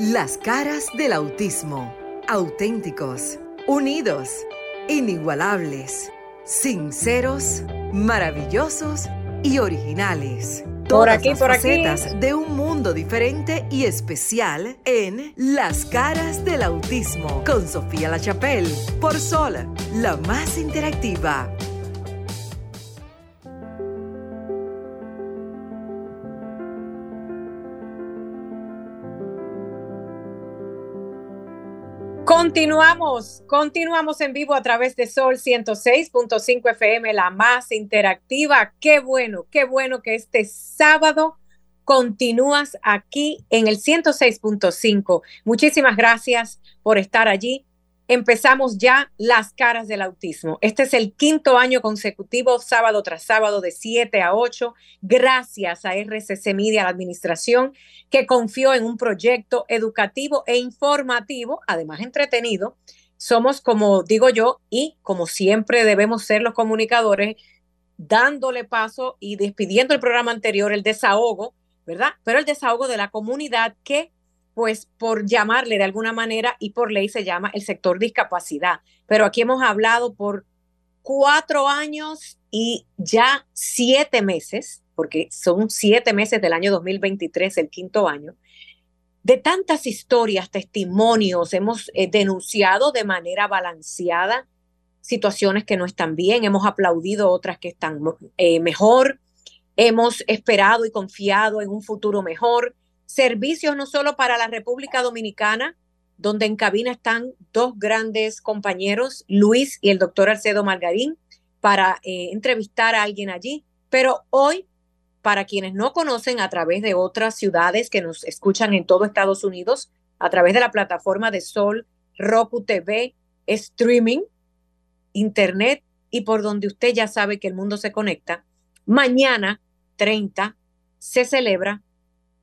Las caras del autismo. Auténticos, unidos, inigualables, sinceros, maravillosos y originales. Por aquí, por aquí. de un mundo diferente y especial en Las caras del autismo con Sofía La Chapelle por Sol, la más interactiva. Continuamos, continuamos en vivo a través de Sol 106.5 FM, la más interactiva. Qué bueno, qué bueno que este sábado continúas aquí en el 106.5. Muchísimas gracias por estar allí empezamos ya las caras del autismo. Este es el quinto año consecutivo, sábado tras sábado, de 7 a 8, gracias a RCC Media, la administración, que confió en un proyecto educativo e informativo, además entretenido. Somos, como digo yo, y como siempre debemos ser los comunicadores, dándole paso y despidiendo el programa anterior, el desahogo, ¿verdad? Pero el desahogo de la comunidad que pues por llamarle de alguna manera y por ley se llama el sector discapacidad. Pero aquí hemos hablado por cuatro años y ya siete meses, porque son siete meses del año 2023, el quinto año, de tantas historias, testimonios, hemos eh, denunciado de manera balanceada situaciones que no están bien, hemos aplaudido otras que están eh, mejor, hemos esperado y confiado en un futuro mejor, servicios no solo para la República Dominicana, donde en cabina están dos grandes compañeros, Luis y el doctor Alcedo Margarín, para eh, entrevistar a alguien allí, pero hoy, para quienes no conocen a través de otras ciudades que nos escuchan en todo Estados Unidos, a través de la plataforma de Sol, Roku TV, streaming, internet y por donde usted ya sabe que el mundo se conecta, mañana 30 se celebra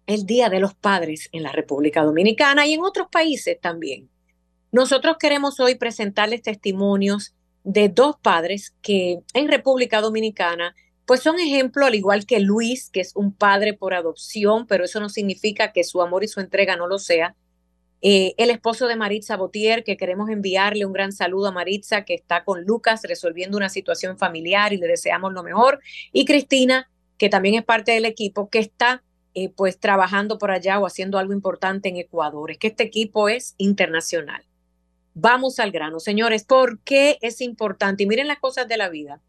el Día de los Padres en la República Dominicana y en otros países también. Nosotros queremos hoy presentarles testimonios de dos padres que en República Dominicana pues son ejemplo, al igual que Luis, que es un padre por adopción, pero eso no significa que su amor y su entrega no lo sea. Eh, el esposo de Maritza Botier, que queremos enviarle un gran saludo a Maritza, que está con Lucas resolviendo una situación familiar y le deseamos lo mejor. Y Cristina, que también es parte del equipo, que está eh, pues trabajando por allá o haciendo algo importante en Ecuador. Es que este equipo es internacional. Vamos al grano, señores. ¿Por qué es importante? Y miren las cosas de la vida.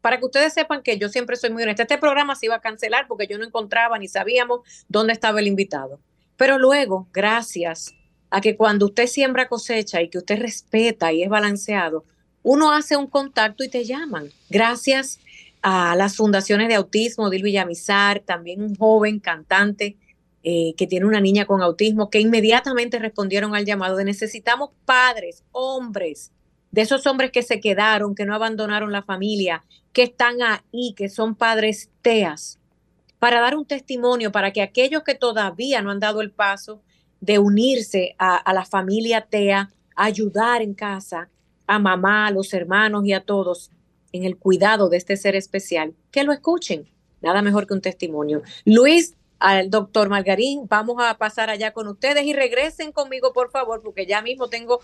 Para que ustedes sepan que yo siempre soy muy honesta. Este programa se iba a cancelar porque yo no encontraba ni sabíamos dónde estaba el invitado. Pero luego, gracias a que cuando usted siembra cosecha y que usted respeta y es balanceado, uno hace un contacto y te llaman. Gracias a las fundaciones de autismo, Dil Villamizar, también un joven cantante eh, que tiene una niña con autismo, que inmediatamente respondieron al llamado de necesitamos padres, hombres, de esos hombres que se quedaron, que no abandonaron la familia, que están ahí, que son padres teas, para dar un testimonio, para que aquellos que todavía no han dado el paso de unirse a, a la familia TEA, ayudar en casa, a mamá, a los hermanos y a todos, en el cuidado de este ser especial, que lo escuchen. Nada mejor que un testimonio. Luis, al doctor Margarín, vamos a pasar allá con ustedes y regresen conmigo, por favor, porque ya mismo tengo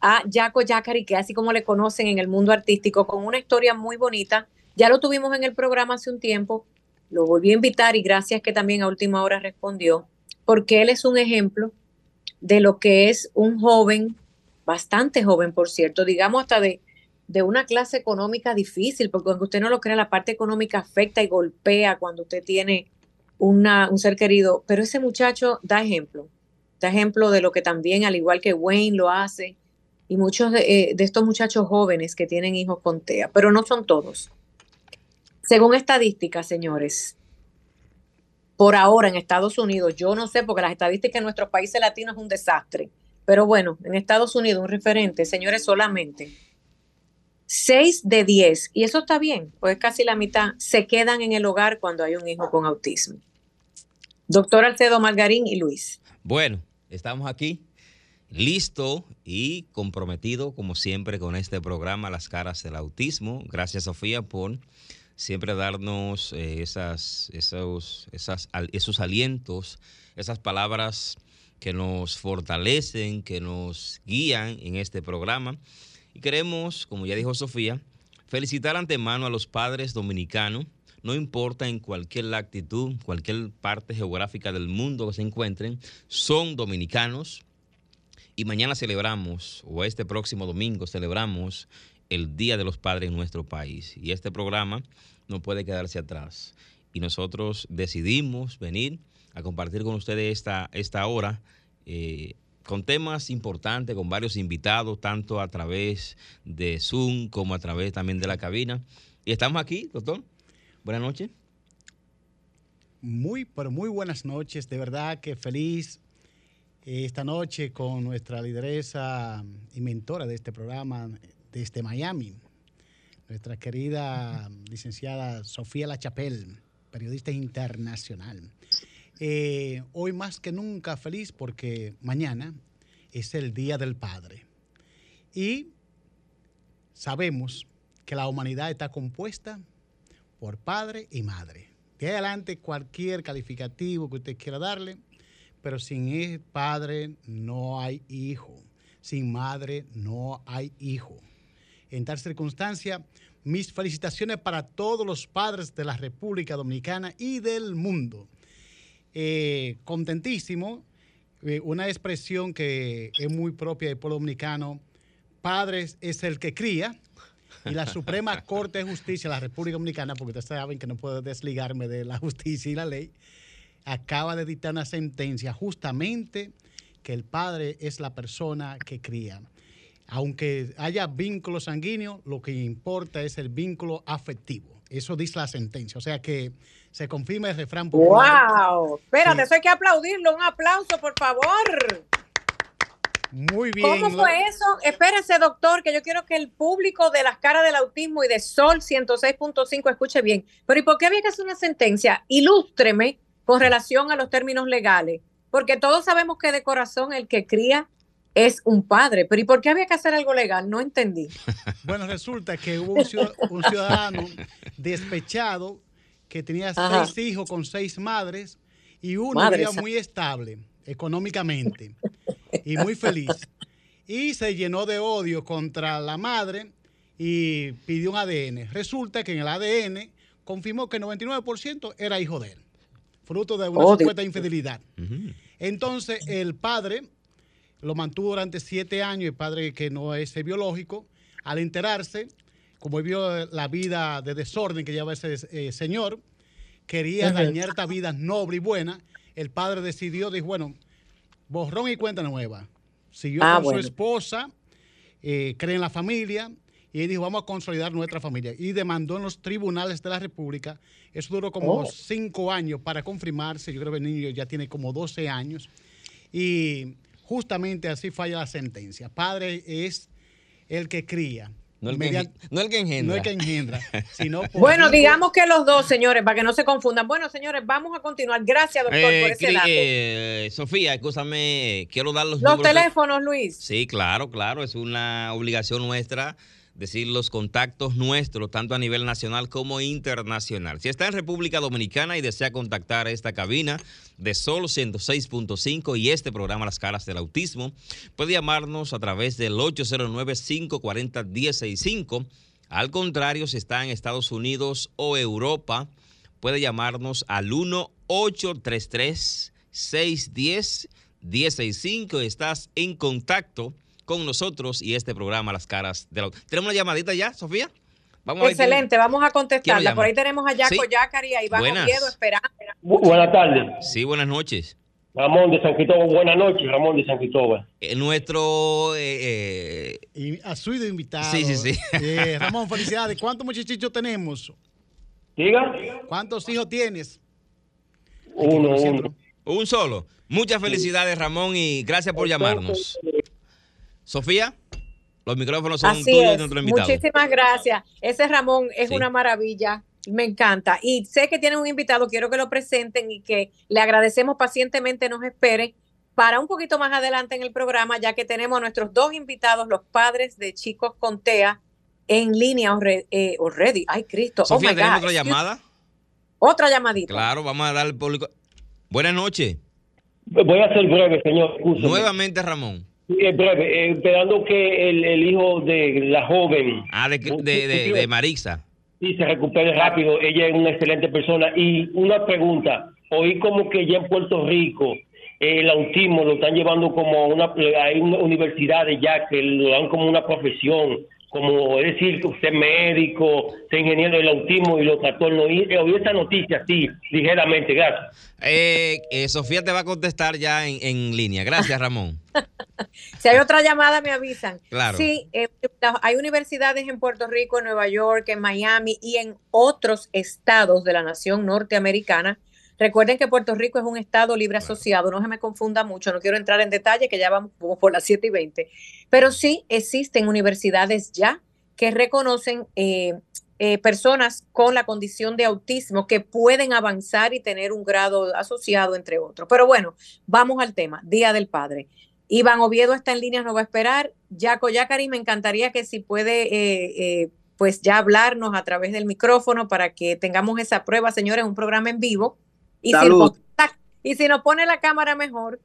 a Jaco Yacari, que así como le conocen en el mundo artístico, con una historia muy bonita. Ya lo tuvimos en el programa hace un tiempo, lo volví a invitar y gracias que también a última hora respondió, porque él es un ejemplo de lo que es un joven, bastante joven, por cierto, digamos hasta de de una clase económica difícil, porque aunque usted no lo crea, la parte económica afecta y golpea cuando usted tiene una, un ser querido, pero ese muchacho da ejemplo, da ejemplo de lo que también, al igual que Wayne lo hace, y muchos de, eh, estos muchachos jóvenes que tienen hijos con TEA, pero no son todos. Según estadísticas, señores, por ahora en Estados Unidos, yo no sé, porque las estadísticas en nuestros países latinos es un desastre, pero bueno, en Estados Unidos un referente, señores, solamente 6 de 10, y eso está bien, pues casi la mitad, se quedan en el hogar cuando hay un hijo con autismo. Doctor Alcedo Margarín y Luis. Bueno, estamos aquí, listo y comprometido, como siempre, con este programa Las Caras del Autismo. Gracias, Sofía, por siempre darnos eh, esas, esos, esas, esos alientos, esas palabras que nos fortalecen, que nos guían en este programa. Y queremos, como ya dijo Sofía, felicitar antemano a los padres dominicanos, no importa en cualquier latitud, cualquier parte geográfica del mundo que se encuentren, son dominicanos. Y mañana celebramos, o este próximo domingo celebramos el Día de los Padres en nuestro país. Y este programa no puede quedarse atrás. Y nosotros decidimos venir a compartir con ustedes esta, esta hora eh, con temas importantes, con varios invitados, tanto a través de Zoom como a través también de la cabina. Y estamos aquí, doctor. Buenas noches. Muy, pero muy buenas noches. De verdad que feliz eh, esta noche con nuestra lideresa y mentora de este programa desde Miami, nuestra querida licenciada Sofía Lachapel, periodista internacional. Eh, hoy más que nunca feliz porque mañana es el Día del Padre. Y sabemos que la humanidad está compuesta por padre y madre. De adelante cualquier calificativo que usted quiera darle, pero sin padre no hay hijo. Sin madre no hay hijo. En tal circunstancia, mis felicitaciones para todos los padres de la República Dominicana y del mundo eh, contentísimo. Eh, una expresión que es muy propia del pueblo dominicano, padres es el que cría, y la Suprema Corte de Justicia de la República Dominicana, porque ustedes saben que no puedo desligarme de la justicia y la ley, acaba de dictar una sentencia justamente que el padre es la persona que cría. Aunque haya vínculo sanguíneo, lo que importa es el vínculo afectivo. Eso dice la sentencia. O sea que se confirma el refrán ¡Wow! Espérate, eso hay que aplaudirlo. Un aplauso, por favor. Muy bien. ¿Cómo fue eso? Espérese, doctor, que yo quiero que el público de las caras del autismo y de Sol 106.5 escuche bien. Pero ¿y por qué había que hacer una sentencia? Ilústreme con relación a los términos legales. Porque todos sabemos que de corazón el que cría es un padre. Pero ¿y por qué había que hacer algo legal? No entendí. Bueno, resulta que hubo un ciudadano despechado que tenía seis hijos con seis madres y uno era muy estable económicamente y muy feliz. Y se llenó de odio contra la madre y pidió un ADN. Resulta que en el ADN confirmó que el 99% era hijo de él, fruto de una supuesta infidelidad. Entonces el padre lo mantuvo durante siete años, el padre que no es biológico, al enterarse, como vio la vida de desorden que lleva ese eh, señor, quería dañar esta vida noble y buena, el padre decidió, dijo, bueno, borrón y cuenta nueva. Siguió ah, con su esposa, eh, cree en la familia, y dijo, vamos a consolidar nuestra familia. Y demandó en los tribunales de la República. Eso duró como oh. cinco años para confirmarse. Yo creo que el niño ya tiene como 12 años. Y justamente así falla la sentencia. Padre es el que cría. No el, que, no el que engendra. No el que engendra. Sino bueno, digamos que los dos, señores, para que no se confundan. Bueno, señores, vamos a continuar. Gracias, doctor, por eh, ese dato. Eh, Sofía, escúchame, quiero dar los Los teléfonos, Luis. Sí, claro, claro, es una obligación nuestra decir los contactos nuestros, tanto a nivel nacional como internacional. Si está en República Dominicana y desea contactar esta cabina de Sol 106.5 y este programa Las Caras del Autismo, puede llamarnos a través del 809-540-165. Al contrario, si está en Estados Unidos o Europa, puede llamarnos al 1-833-610-165. Estás en contacto con nosotros y este programa Las Caras de la... ¿Tenemos una llamadita ya, Sofía? Vamos Excelente, vamos a contestarla. Por ahí tenemos a Jaco Yacari y a Iván Oviedo esperando. Buenas tardes. Sí, buenas noches. Ramón de San Cristóbal, buenas noches, Ramón de San Cristóbal. Eh, nuestro... Eh, eh, a su invitado. Sí, sí, sí. Eh, Ramón, felicidades. ¿Cuántos muchachitos tenemos? Diga. ¿Cuántos hijos tienes? Uno, uno. Un solo. Muchas felicidades, Ramón, y gracias por llamarnos. Sofía, los micrófonos son tuyos y nuestro invitado. Muchísimas gracias. Ese Ramón es una maravilla. Me encanta. Y sé que tienen un invitado, quiero que lo presenten y que le agradecemos pacientemente, nos espere para un poquito más adelante en el programa, ya que tenemos a nuestros dos invitados, los padres de Chicos con TEA, en línea eh, already. Ay, Cristo. Oh Sofía, ¿tenemos otra llamada? Otra llamadita. Claro, vamos a dar al público. Buenas noches. Voy a ser breve, señor. Nuevamente, Ramón. Es breve. Esperando que el, el hijo de la joven Ah, de, de, de, de Marisa. sí se recupere rápido. Ella es una excelente persona. Y una pregunta. Oí como que ya en Puerto Rico el autismo lo están llevando como una... Hay una universidades ya que lo dan como una profesión. Como es decir, que usted es médico, es ingeniero del autismo y los trastornos. Y, eh, Oí esta noticia, sí, ligeramente. Gracias. Eh, eh, Sofía te va a contestar ya en, en línea. Gracias, Ramón. Si hay otra llamada, me avisan. Claro. Sí, eh, hay universidades en Puerto Rico, en Nueva York, en Miami y en otros estados de la nación norteamericana. Recuerden que Puerto Rico es un estado libre asociado, no se me confunda mucho, no quiero entrar en detalle, que ya vamos como por las 7 y 20. Pero sí existen universidades ya que reconocen eh, eh, personas con la condición de autismo que pueden avanzar y tener un grado asociado, entre otros. Pero bueno, vamos al tema, Día del Padre. Iván Oviedo está en línea, nos va a esperar. Yaco Yacari, me encantaría que si puede, eh, eh, pues ya hablarnos a través del micrófono para que tengamos esa prueba, señores, un programa en vivo. Y, si, nos, y si nos pone la cámara mejor,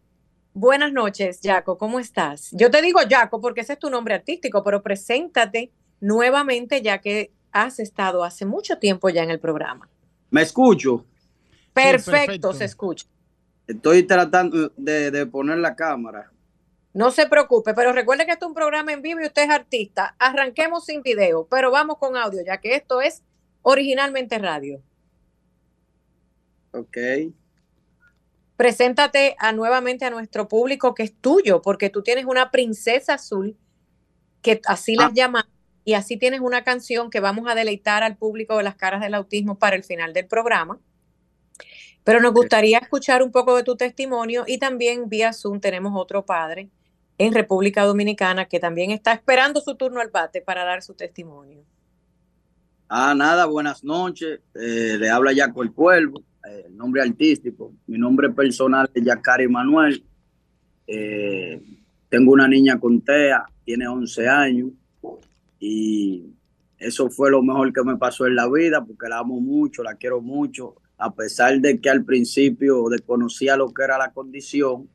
buenas noches, Yaco, ¿cómo estás? Yo te digo Yaco porque ese es tu nombre artístico, pero preséntate nuevamente ya que has estado hace mucho tiempo ya en el programa. Me escucho. Perfecto, perfecto. se escucha. Estoy tratando de, de poner la cámara. No se preocupe, pero recuerde que esto es un programa en vivo y usted es artista. Arranquemos sin video, pero vamos con audio, ya que esto es originalmente radio. Ok. Preséntate a, nuevamente a nuestro público que es tuyo, porque tú tienes una princesa azul, que así las Ah. llaman, y así tienes una canción que vamos a deleitar al público de las caras del autismo para el final del programa. Pero nos gustaría escuchar un poco de tu testimonio y también vía Zoom tenemos otro padre en República Dominicana que también está esperando su turno al bate para dar su testimonio. Ah, nada, buenas noches. Eh, le habla Jaco el Cuervo, el nombre artístico. Mi nombre personal es Yacari Manuel. Eh, tengo una niña con TEA, tiene 11 años. Y eso fue lo mejor que me pasó en la vida, porque la amo mucho, la quiero mucho. A pesar de que al principio desconocía lo que era la condición,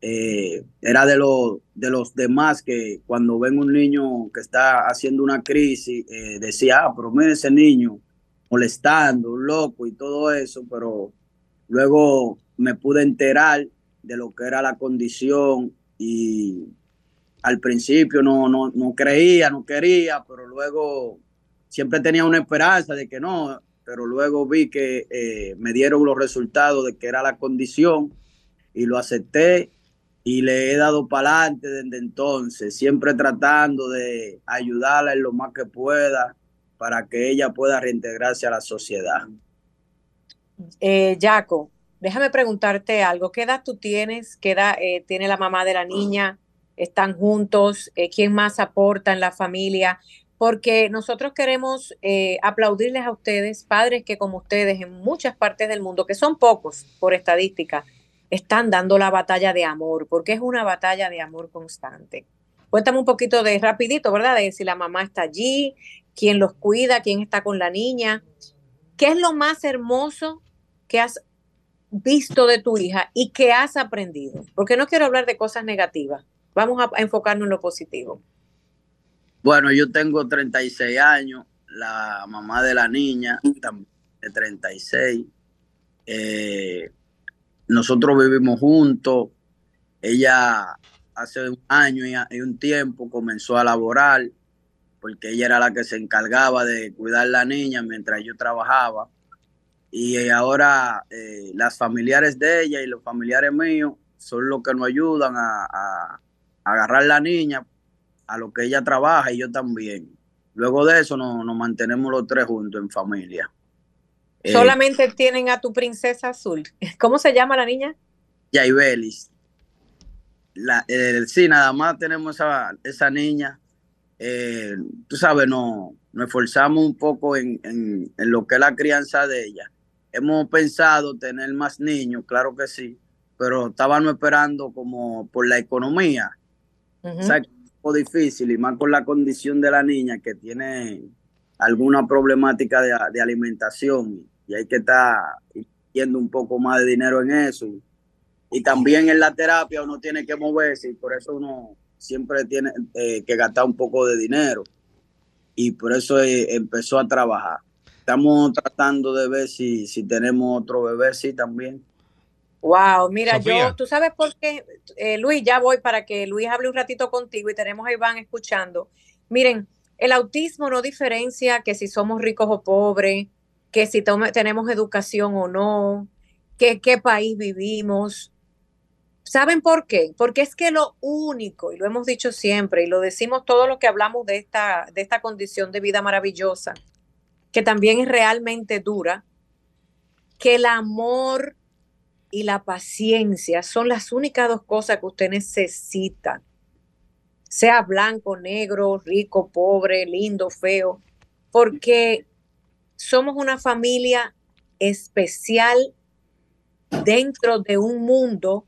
eh, era de, los de los demás que cuando ven un niño que está haciendo una crisis, eh, decía, ah, pero mira ese niño molestando, un loco y todo eso, pero luego me pude enterar de lo que era la condición y al principio no, no, no creía, no quería, pero luego siempre tenía una esperanza de que no, pero luego vi que eh, me dieron los resultados de que era la condición y lo acepté y le he dado para adelante desde entonces, siempre tratando de ayudarla en lo más que pueda para que ella pueda reintegrarse a la sociedad. Eh, Jaco, déjame preguntarte algo. ¿Qué edad tú tienes? ¿Qué edad eh, tiene la mamá de la niña? ¿Están juntos? Eh, ¿Quién más aporta en la familia? Porque nosotros queremos aplaudirles a ustedes, padres que como ustedes en muchas partes del mundo, que son pocos por estadística, están dando la batalla de amor, porque es una batalla de amor constante. Cuéntame un poquito de rapidito, ¿verdad? De si la mamá está allí, quién los cuida, quién está con la niña. ¿Qué es lo más hermoso que has visto de tu hija y que has aprendido? Porque no quiero hablar de cosas negativas. Vamos a, enfocarnos en lo positivo. Bueno, yo tengo 36 años, la mamá de la niña también de 36. Eh, nosotros vivimos juntos. Ella hace un año y un tiempo comenzó a laborar porque ella era la que se encargaba de cuidar la niña mientras yo trabajaba. Y ahora eh, las familiares de ella y los familiares míos son los que nos ayudan a, a, a agarrar la niña a lo que ella trabaja y yo también. Luego de eso nos, nos mantenemos los tres juntos en familia. Eh, Solamente tienen a tu princesa azul. ¿Cómo se llama la niña? Yaibelis. La, eh, sí, nada más tenemos esa, esa niña. Eh, tú sabes, no, nos esforzamos un poco en, en, en, lo que es la crianza de ella. Hemos pensado tener más niños, claro que sí, pero estábamos esperando como por la economía. Uh -huh. O sea, es un poco difícil y más con la condición de la niña que tiene alguna problemática de, de alimentación y hay que estar yendo un poco más de dinero en eso. y también en la terapia uno tiene que moverse y por eso uno siempre tiene eh, que gastar un poco de dinero y por eso eh, empezó a trabajar. Estamos tratando de ver si, si tenemos otro bebé, sí, también. Wow, mira, yo, tú sabes por qué, eh, Luis, ya voy para que Luis hable un ratito contigo y tenemos a Iván escuchando. Miren, el autismo no diferencia que si somos ricos o pobres, que si tenemos educación o no, que qué país vivimos. ¿Saben por qué? Porque es que lo único, y lo hemos dicho siempre, y lo decimos todo lo que hablamos de esta, de esta condición de vida maravillosa, que también es realmente dura, que el amor y la paciencia son las únicas dos cosas que usted necesita. Sea blanco, negro, rico, pobre, lindo, feo, porque somos una familia especial dentro de un mundo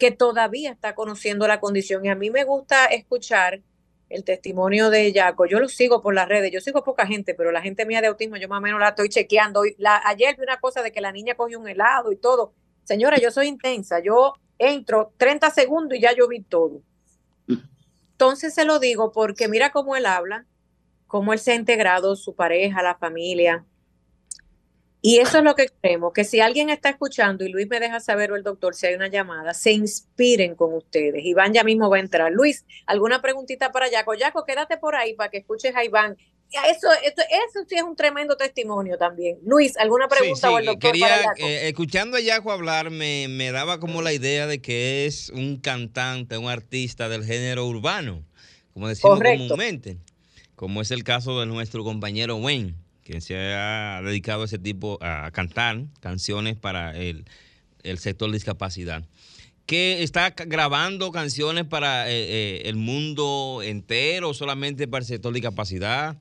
que todavía está conociendo la condición. Y a mí me gusta escuchar el testimonio de Jaco. Yo lo sigo por las redes, yo sigo poca gente, pero la gente mía de autismo, yo más o menos la estoy chequeando. Ayer vi una cosa de que la niña cogió un helado y todo. Señora, yo soy intensa, yo entro 30 segundos y ya yo vi todo. Entonces se lo digo porque mira cómo él habla, cómo él se ha integrado, su pareja, la familia, y eso es lo que queremos, que si alguien está escuchando y Luis me deja saber o el doctor si hay una llamada, se inspiren con ustedes. Iván ya mismo va a entrar. Luis, ¿alguna preguntita para Yaco? Yaco, quédate por ahí para que escuches a Iván. Eso, eso, sí es un tremendo testimonio también. Luis, ¿alguna pregunta o el doctor quería, eh, escuchando a Yaco hablar, me, me daba como la idea de que es un cantante, un artista del género urbano, como decimos comúnmente, como es el caso de nuestro compañero Wayne quien se ha dedicado a ese tipo, a cantar canciones para el, sector de discapacidad que está grabando canciones para eh, eh, el mundo entero, solamente para el sector de discapacidad.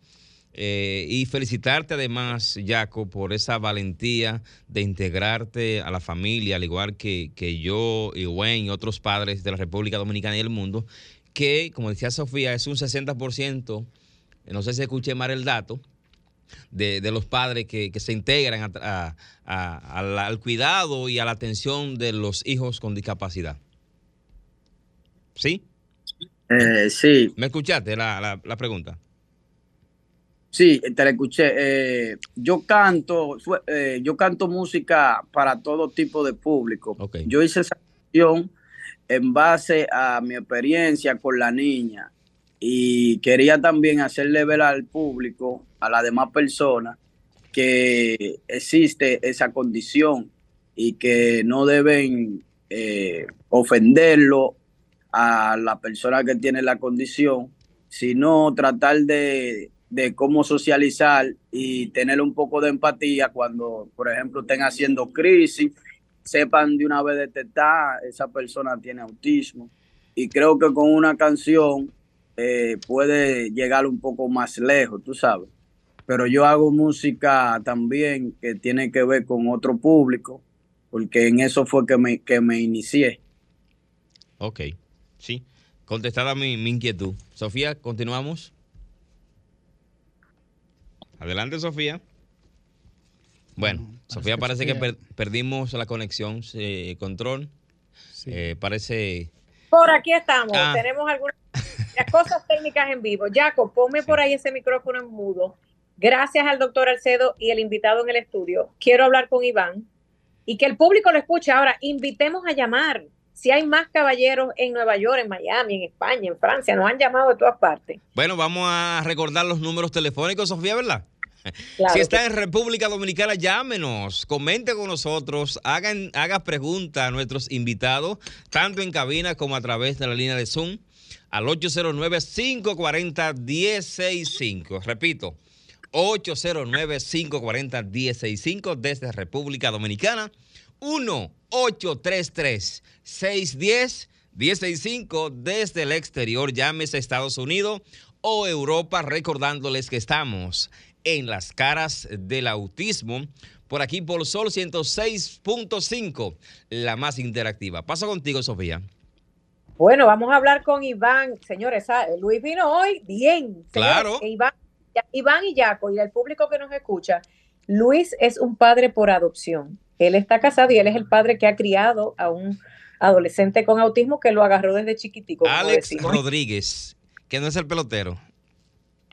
Eh, y felicitarte además, Jaco, por esa valentía de integrarte a la familia, al igual que, que yo y Wayne y otros padres de la República Dominicana y el mundo, que, como decía Sofía, es un 60%, no sé si escuché mal el dato, de, los padres que, se integran al cuidado y a la atención de los hijos con discapacidad. ¿Sí? Eh, sí. ¿Me escuchaste la, pregunta? Sí, te la escuché. Eh, yo canto, eh, yo canto música para todo tipo de público. Yo hice esa canción en base a mi experiencia con la niña y quería también hacerle ver al público, a las demás personas, que existe esa condición y que no deben eh, ofenderlo a la persona que tiene la condición, sino tratar de, de cómo socializar y tener un poco de empatía cuando, por ejemplo, estén haciendo crisis, sepan de una vez detectar, esa persona tiene autismo. Y creo que con una canción eh, puede llegar un poco más lejos, tú sabes. Pero yo hago música también que tiene que ver con otro público, porque en eso fue que me, que me inicié. Ok, sí. Contestada mi, mi inquietud. Sofía, continuamos. Adelante, Sofía. Bueno, Sofía parece que, perdimos la conexión, control. Eh, parece... Por aquí estamos. Ah. Tenemos algunas cosas técnicas en vivo. Jaco, ponme por ahí ese micrófono en mudo. Gracias al doctor Alcedo y el invitado en el estudio. Quiero hablar con Iván y que el público lo escuche. Ahora, invitemos a llamar. Si hay más caballeros en Nueva York, en Miami, en España, en Francia, nos han llamado de todas partes. Bueno, vamos a recordar los números telefónicos, Sofía, ¿verdad? si está en República Dominicana, llámenos, comente con nosotros, hagan, haga preguntas a nuestros invitados, tanto en cabina como a través de la línea de Zoom al 809-540-165. Repito, 809-540-165 desde República Dominicana. 1-833-610-165 desde el exterior. Llámese Estados Unidos o Europa, recordándoles que estamos en las caras del autismo. Por aquí por Sol 106.5, la más interactiva. Paso contigo, Sofía. Bueno, vamos a hablar con Iván. Señores, Luis vino hoy bien. claro. Iván, Iván y Jaco, y el público que nos escucha, Luis es un padre por adopción. Él está casado y él es el padre que ha criado a un, adolescente con autismo que lo agarró desde chiquitico. Alex Rodríguez, que no es el pelotero.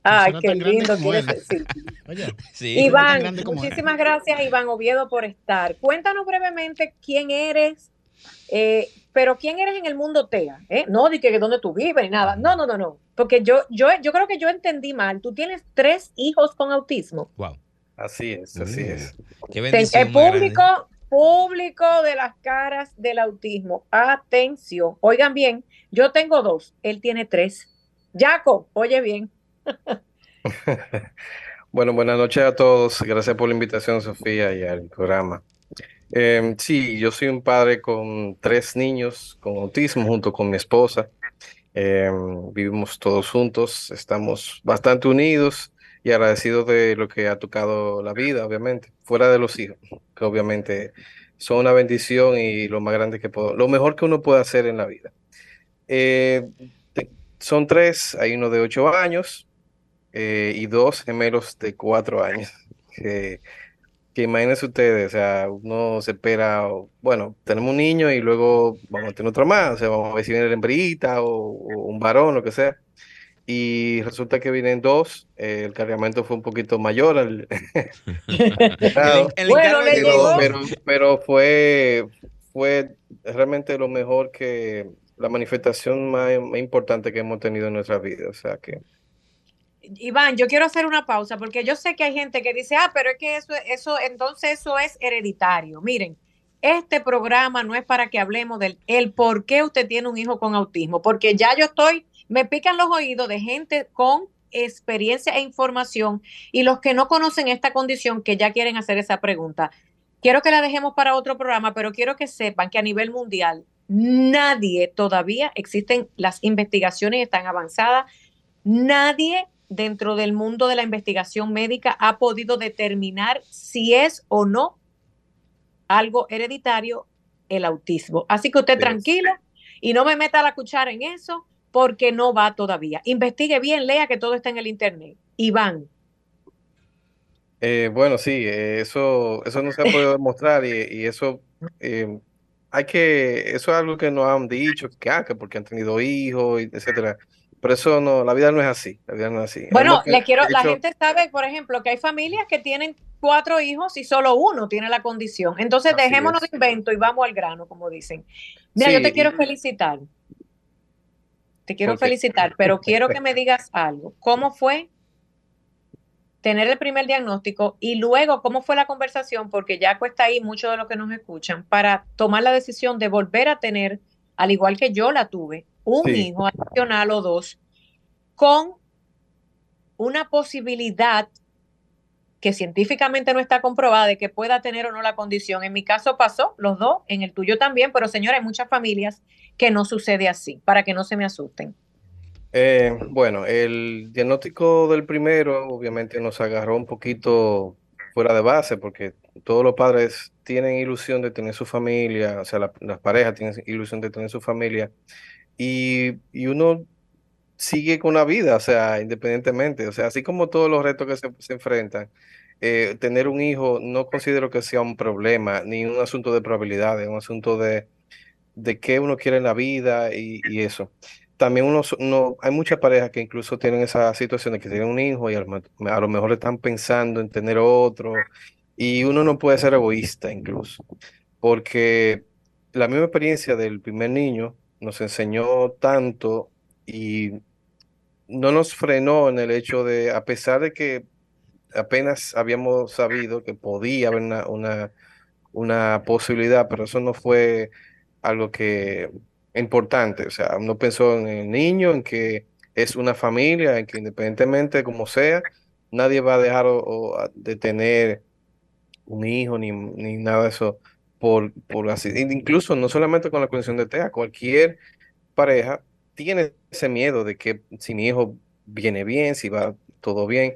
Ay, qué lindo quieres decir. Iván, muchísimas gracias, Iván Oviedo, por estar. Cuéntanos brevemente quién eres, eh, pero quién eres en el mundo TEA, ¿eh? No de que dónde tú vives ni nada. No, no, no, no. Porque yo, yo, yo creo que yo entendí mal. Tú tienes tres hijos con autismo. Wow. Así es, así es. Qué bendición el público, público de las caras del autismo. Atención. Oigan bien, yo tengo dos, él tiene tres. Jaco, oye bien. bueno, buenas noches a todos. Gracias por la invitación, Sofía, y al programa. Em, sí, yo soy un padre con tres niños con autismo junto con mi esposa. Em, vivimos todos juntos, estamos bastante unidos y agradecidos de lo que ha tocado la vida, obviamente, fuera de los hijos, que obviamente son una bendición y lo más grande que puedo, lo mejor que uno puede hacer en la vida. Eh, son tres, hay uno de ocho años eh, y dos gemelos de cuatro años. Que, que imagínense ustedes, o sea, uno se espera, bueno, tenemos un niño y luego vamos a tener otro más, o sea, vamos a ver si viene la hembrita o, un varón, lo que sea. Y resulta que vienen dos, eh, el cargamento fue un poquito mayor. Al, pero, pero fue, fue realmente lo mejor que, la manifestación más, importante que hemos tenido en nuestra vida. O sea que. Iván, yo quiero hacer una pausa porque yo sé que hay gente que dice, ah, pero es que eso, eso, entonces eso es hereditario. Miren, este programa no es para que hablemos del el por qué usted tiene un hijo con autismo, porque ya yo estoy, me pican los oídos de gente con experiencia e información y los que no conocen esta condición que ya quieren hacer esa pregunta. Quiero que la dejemos para otro programa, pero quiero que sepan que a nivel mundial Nadie todavía, existen las investigaciones están avanzadas, nadie dentro del mundo de la investigación médica ha podido determinar si es o no algo hereditario el autismo. Así que usted tranquilo y no me meta la cuchara en eso porque no va todavía. Investigue bien, lea que todo está en el internet. Iván. Eh, bueno, sí, eh, eso, eso no se ha podido demostrar y, eso eh, hay que, eso es algo que nos han dicho, que, ah, que porque han tenido hijos, etcétera. Pero eso no, la vida no es así, la vida no es así. Bueno, le quiero, la gente sabe, por ejemplo, que hay familias que tienen cuatro hijos y solo uno tiene la condición. Entonces, dejémonos de invento y vamos al grano, como dicen. Mira, yo te quiero felicitar. Te quiero felicitar, pero quiero que me digas algo. ¿Cómo fue tener el primer diagnóstico y luego cómo fue la conversación, porque ya cuesta ahí mucho de lo que nos escuchan, para tomar la decisión de volver a tener, al igual que yo la tuve, un hijo adicional o dos, con una posibilidad que científicamente no está comprobada de que pueda tener o no la condición. En mi caso pasó, los dos, en el tuyo también, pero señora, hay muchas familias que no sucede así, para que no se me asusten. Eh, bueno, el diagnóstico del primero obviamente nos agarró un poquito fuera de base porque todos los padres tienen ilusión de tener su familia, o sea, las parejas tienen ilusión de tener su familia y, uno sigue con la vida, o sea, independientemente, o sea, así como todos los retos que se, enfrentan, eh, tener un hijo no considero que sea un problema ni un asunto de probabilidades, un asunto de, de qué uno quiere en la vida y, y eso. También uno, no hay muchas parejas que incluso tienen esa situación de que tienen un hijo y a lo, mejor están pensando en tener otro y uno no puede ser egoísta incluso, porque la misma experiencia del primer niño nos enseñó tanto y no nos frenó en el hecho de, a pesar de que apenas habíamos sabido que podía haber una, una, una posibilidad, pero eso no fue algo que importante. O sea, uno pensó en el niño, en que es una familia, en que independientemente como sea, nadie va a dejar de tener un hijo ni, nada de eso por, por así. Incluso no solamente con la condición de TEA, cualquier pareja tiene ese miedo de que si mi hijo viene bien, si va todo bien,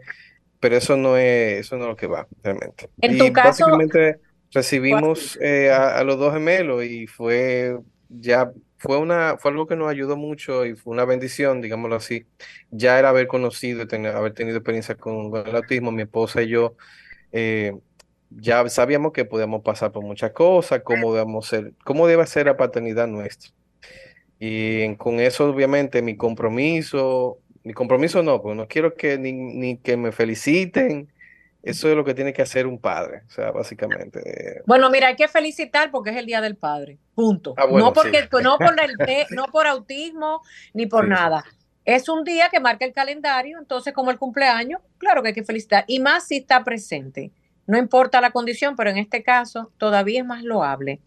pero eso no es, eso no es lo que va realmente. En tu caso, básicamente recibimos eh, a, a, los dos gemelos y fue ya fue, una, fue algo que nos ayudó mucho y fue una bendición, digámoslo así. Ya era haber conocido, tener, haber tenido experiencia con, el autismo, mi esposa y yo. Eh, ya sabíamos que podíamos pasar por muchas cosas, cómo debemos ser, cómo debe ser la paternidad nuestra. Y con eso, obviamente, mi compromiso, mi compromiso no, pues no quiero que ni, que me feliciten. Eso es lo que tiene que hacer un padre, o sea, básicamente. Bueno, mira, hay que felicitar porque es el Día del Padre, punto. Ah, no, porque, no, por el, no por autismo ni por nada. Es un día que marca el calendario, entonces como el cumpleaños, claro que hay que felicitar. Y más si está presente. No importa la condición, pero en este caso todavía es más loable.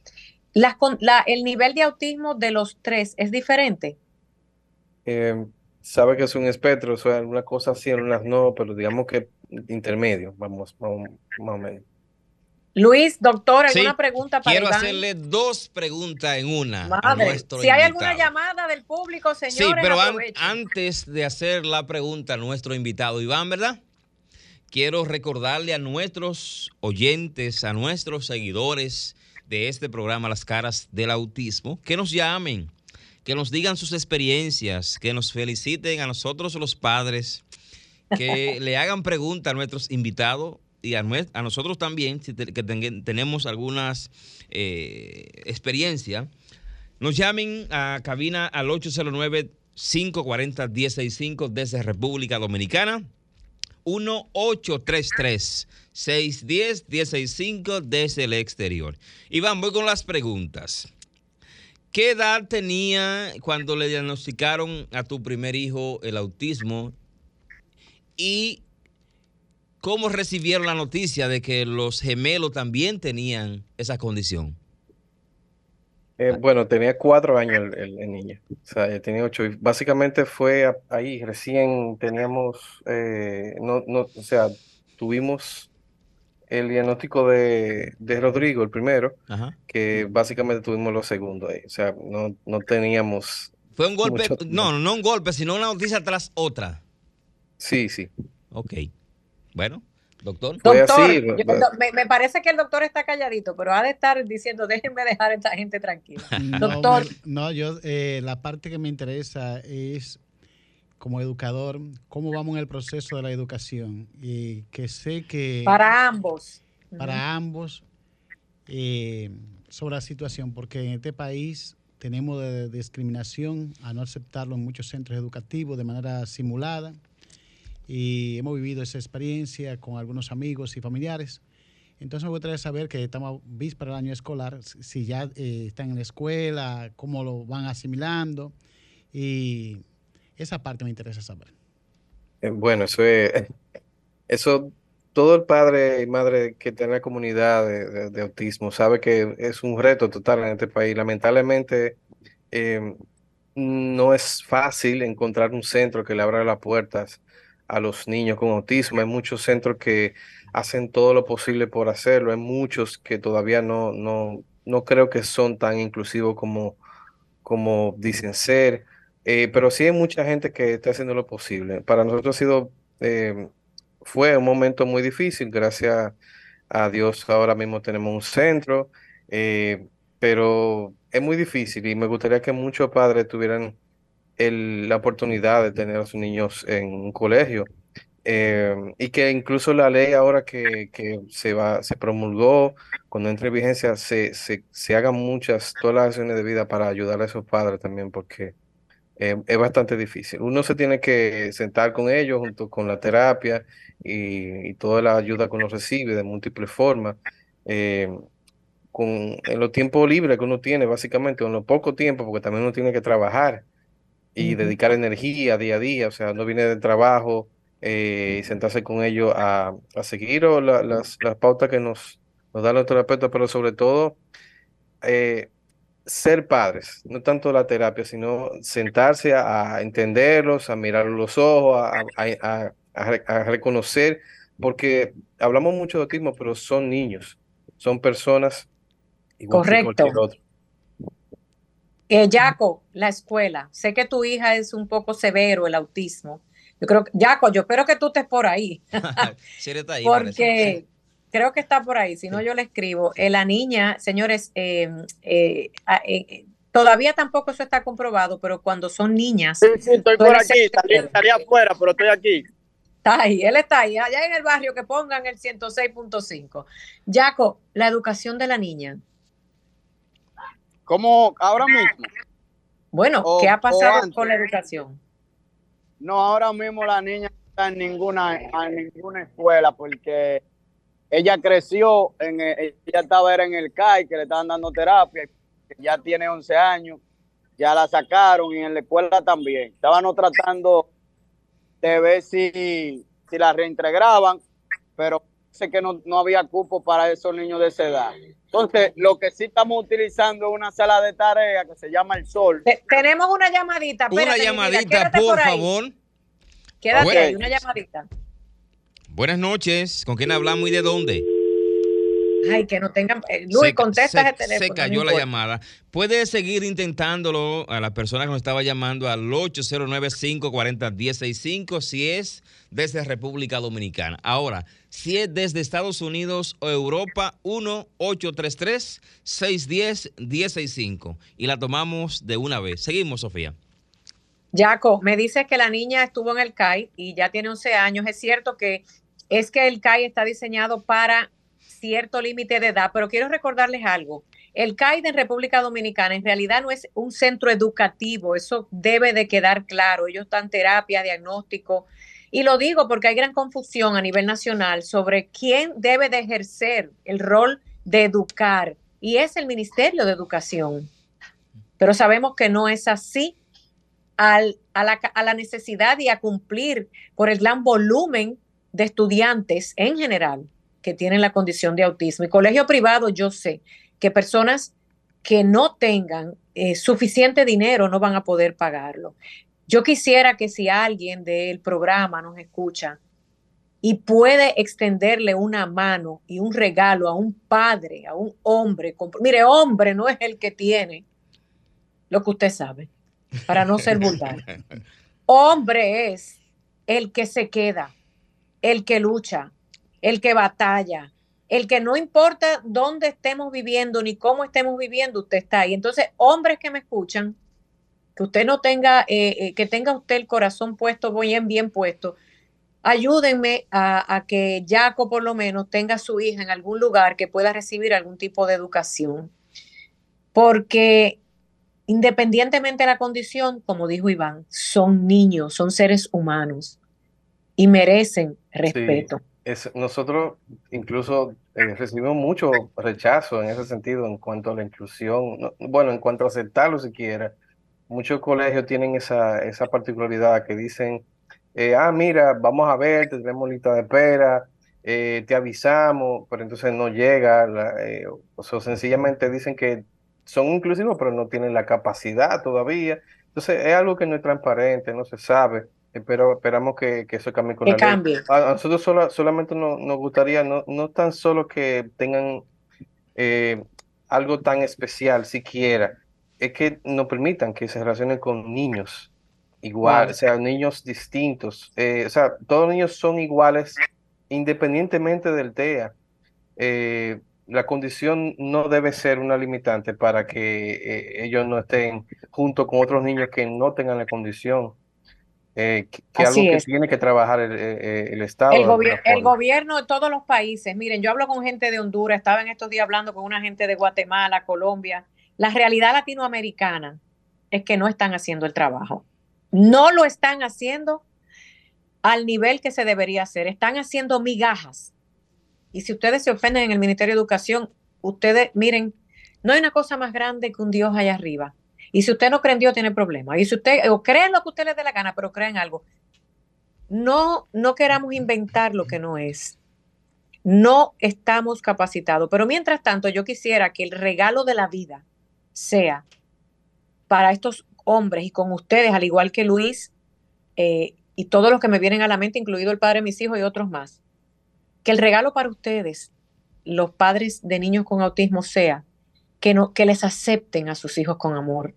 ¿El nivel de autismo de los tres es diferente? Eh, sabe que es un espectro, o sea, algunas cosas sí, algunas no, pero digamos que intermedio, vamos, más o menos. Luis, doctor, ¿alguna pregunta para Quiero hacerle dos preguntas en una. si hay alguna llamada del público, señores. Sí, pero antes de hacer la pregunta a nuestro invitado, Iván, ¿verdad? Quiero recordarle a nuestros oyentes, a nuestros seguidores de este programa Las Caras del Autismo, que nos llamen, que nos digan sus experiencias, que nos feliciten a nosotros los padres, que le hagan preguntas a nuestros invitados y a, nosotros también, que tenemos algunas eh, experiencias, nos llamen a cabina al 809-540-165 desde República Dominicana. 1-833-610-165 desde el exterior. Iván, voy con las preguntas. ¿Qué edad tenía cuando le diagnosticaron a tu primer hijo el autismo? ¿Y cómo recibieron la noticia de que los gemelos también tenían esa condición? Eh, bueno, tenía cuatro años el, niño, o sea, ya tenía ocho. Y básicamente fue ahí, recién teníamos, eh, no, no, o sea, tuvimos el diagnóstico de, Rodrigo, el primero, que básicamente tuvimos lo segundo ahí. O sea, no, no teníamos. Fue un golpe, no, no un golpe, sino una noticia tras otra. Sí, sí. Ok. Bueno, Doctor. me, parece que el doctor está calladito, pero ha de estar diciendo, déjenme dejar a esta gente tranquila. doctor. no, yo, eh, la parte que me interesa es, como educador, cómo vamos en el proceso de la educación. Y que sé que... Para ambos. Para ambos, eh, sobre la situación, porque en este país tenemos de discriminación a no aceptarlo en muchos centros educativos de manera simulada y hemos vivido esa experiencia con algunos amigos y familiares. Entonces me gustaría saber que estamos víspera del año escolar, si ya eh, están en la escuela, cómo lo van asimilando y esa parte me interesa saber. Eh, bueno, eso es, eso todo el padre y madre que tiene la comunidad de, autismo sabe que es un reto total en este país. Lamentablemente eh, no es fácil encontrar un centro que le abra las puertas a los niños con autismo. Hay muchos centros que hacen todo lo posible por hacerlo. Hay muchos que todavía no, no, no creo que son tan inclusivos como, como dicen ser. Eh, pero sí hay mucha gente que está haciendo lo posible. Para nosotros ha sido, eh, fue un momento muy difícil. Gracias a Dios ahora mismo tenemos un centro, eh, pero es muy difícil y me gustaría que muchos padres tuvieran la oportunidad de tener a sus niños en un colegio. Eh, y que incluso la ley ahora que, que, se va, se promulgó, cuando entre en vigencia, se, se, se, hagan muchas, todas las acciones de vida para ayudar a esos padres también, porque eh, es bastante difícil. Uno se tiene que sentar con ellos junto con la terapia y, toda la ayuda que uno recibe de múltiples formas. Eh, con, en los tiempos libres que uno tiene, básicamente, en lo poco tiempo, porque también uno tiene que trabajar y dedicar energía día a día, o sea, no viene del trabajo eh, y sentarse con ellos a, a seguir o las, las, pautas que nos, nos dan los terapeutas, pero sobre todo eh, ser padres, no tanto la terapia, sino sentarse a, entenderlos, a mirar los ojos, a, a, reconocer, porque hablamos mucho de autismo, pero son niños, son personas igual Correcto. que otro. Eh, Jaco, la escuela. Sé que tu hija es un poco severo el autismo. Yo creo que, Jaco, yo espero que tú estés por ahí. Porque creo que está por ahí. Si no, yo le escribo. Eh, la niña, señores, eh, ah, todavía tampoco eso está comprobado, pero cuando son niñas. Sí, sí, estoy por aquí. Estaría, afuera, pero estoy aquí. Está ahí, él está ahí, allá en el barrio que pongan el 106.5. Jaco, la educación de la niña. ¿Cómo ahora mismo? Bueno, ¿qué ha pasado con la educación? No, ahora mismo la niña no está en ninguna, en ninguna escuela porque ella creció, en, ella estaba en el CAI, que le estaban dando terapia, ya tiene 11 años, ya la sacaron y en la escuela también. Estaban tratando de ver si, si la reintegraban, pero sé que no, había cupo para esos niños de esa edad. Entonces, lo que sí estamos utilizando es una sala de tarea que se llama El Sol. tenemos una llamadita. una llamadita, por, favor. Quédate ahí, una llamadita. Buenas noches. ¿Con quién hablamos y de dónde? Ay, que no tengan. Eh, Luis, contesta ese teléfono. Se cayó la llamada. Puede seguir intentándolo a la persona que nos estaba llamando al 809-540-1065 si es desde República Dominicana. Ahora, si es desde Estados Unidos o Europa, 1-833-610-1065. Y la tomamos de una vez. Seguimos, Sofía. Jaco, me dices que la niña estuvo en el CAI y ya tiene 11 años. Es cierto que es que el CAI está diseñado para cierto límite de edad, pero quiero recordarles algo. El CAID en República Dominicana en realidad no es un centro educativo, eso debe de quedar claro. Ellos están terapia, diagnóstico, y lo digo porque hay gran confusión a nivel nacional sobre quién debe de ejercer el rol de educar, y es el Ministerio de Educación. Pero sabemos que no es así. Al, a, la, a la necesidad y a cumplir por el gran volumen de estudiantes en general que tienen la condición de autismo. Y colegio privado, yo sé que personas que no tengan eh, suficiente dinero no van a poder pagarlo. Yo quisiera que si alguien del programa nos escucha y puede extenderle una mano y un regalo a un padre, a un hombre, mire, hombre no es el que tiene lo que usted sabe, para no ser vulgar. Hombre es el que se queda, el que lucha, el que batalla, el que no importa dónde estemos viviendo ni cómo estemos viviendo, usted está ahí. Entonces, hombres que me escuchan, que usted no tenga, eh, eh, que tenga usted el corazón puesto bien, bien puesto, ayúdenme a, a, que Jaco por lo menos tenga a su hija en algún lugar que pueda recibir algún tipo de educación. Porque independientemente de la condición, como dijo Iván, son niños, son seres humanos y merecen respeto nosotros incluso eh, recibimos mucho rechazo en ese sentido en cuanto a la inclusión, bueno, en cuanto a aceptarlo siquiera. Muchos colegios tienen esa, esa particularidad que dicen, eh, ah, mira, vamos a ver, te tenemos lista de espera, eh, te avisamos, pero entonces no llega, o sea, sencillamente dicen que son inclusivos, pero no tienen la capacidad todavía. Entonces es algo que no es transparente, no se sabe. Pero esperamos que, eso cambie con la cambie. A, nosotros solamente nos gustaría, no, no tan solo que tengan eh, algo tan especial siquiera, es que nos permitan que se relacionen con niños igual, o sea, niños distintos. Eh, o sea, todos los niños son iguales independientemente del TEA. Eh, la condición no debe ser una limitante para que ellos no estén junto con otros niños que no tengan la condición. Eh, que, algo que tiene que trabajar el, eh, el Estado. El, el, gobierno de todos los países. Miren, yo hablo con gente de Honduras, estaba en estos días hablando con una gente de Guatemala, Colombia. La realidad latinoamericana es que no están haciendo el trabajo. No lo están haciendo al nivel que se debería hacer. Están haciendo migajas. Y si ustedes se ofenden en el Ministerio de Educación, ustedes, miren, no hay una cosa más grande que un Dios allá arriba. Y si usted no cree en Dios, tiene problemas. Y si usted, o cree en lo que usted le dé la gana, pero cree en algo. No, no queramos inventar lo que no es. No estamos capacitados. Pero mientras tanto, yo quisiera que el regalo de la vida sea para estos hombres y con ustedes, al igual que Luis eh, y todos los que me vienen a la mente, incluido el padre de mis hijos y otros más, que el regalo para ustedes, los padres de niños con autismo, sea que, no, que les acepten a sus hijos con amor,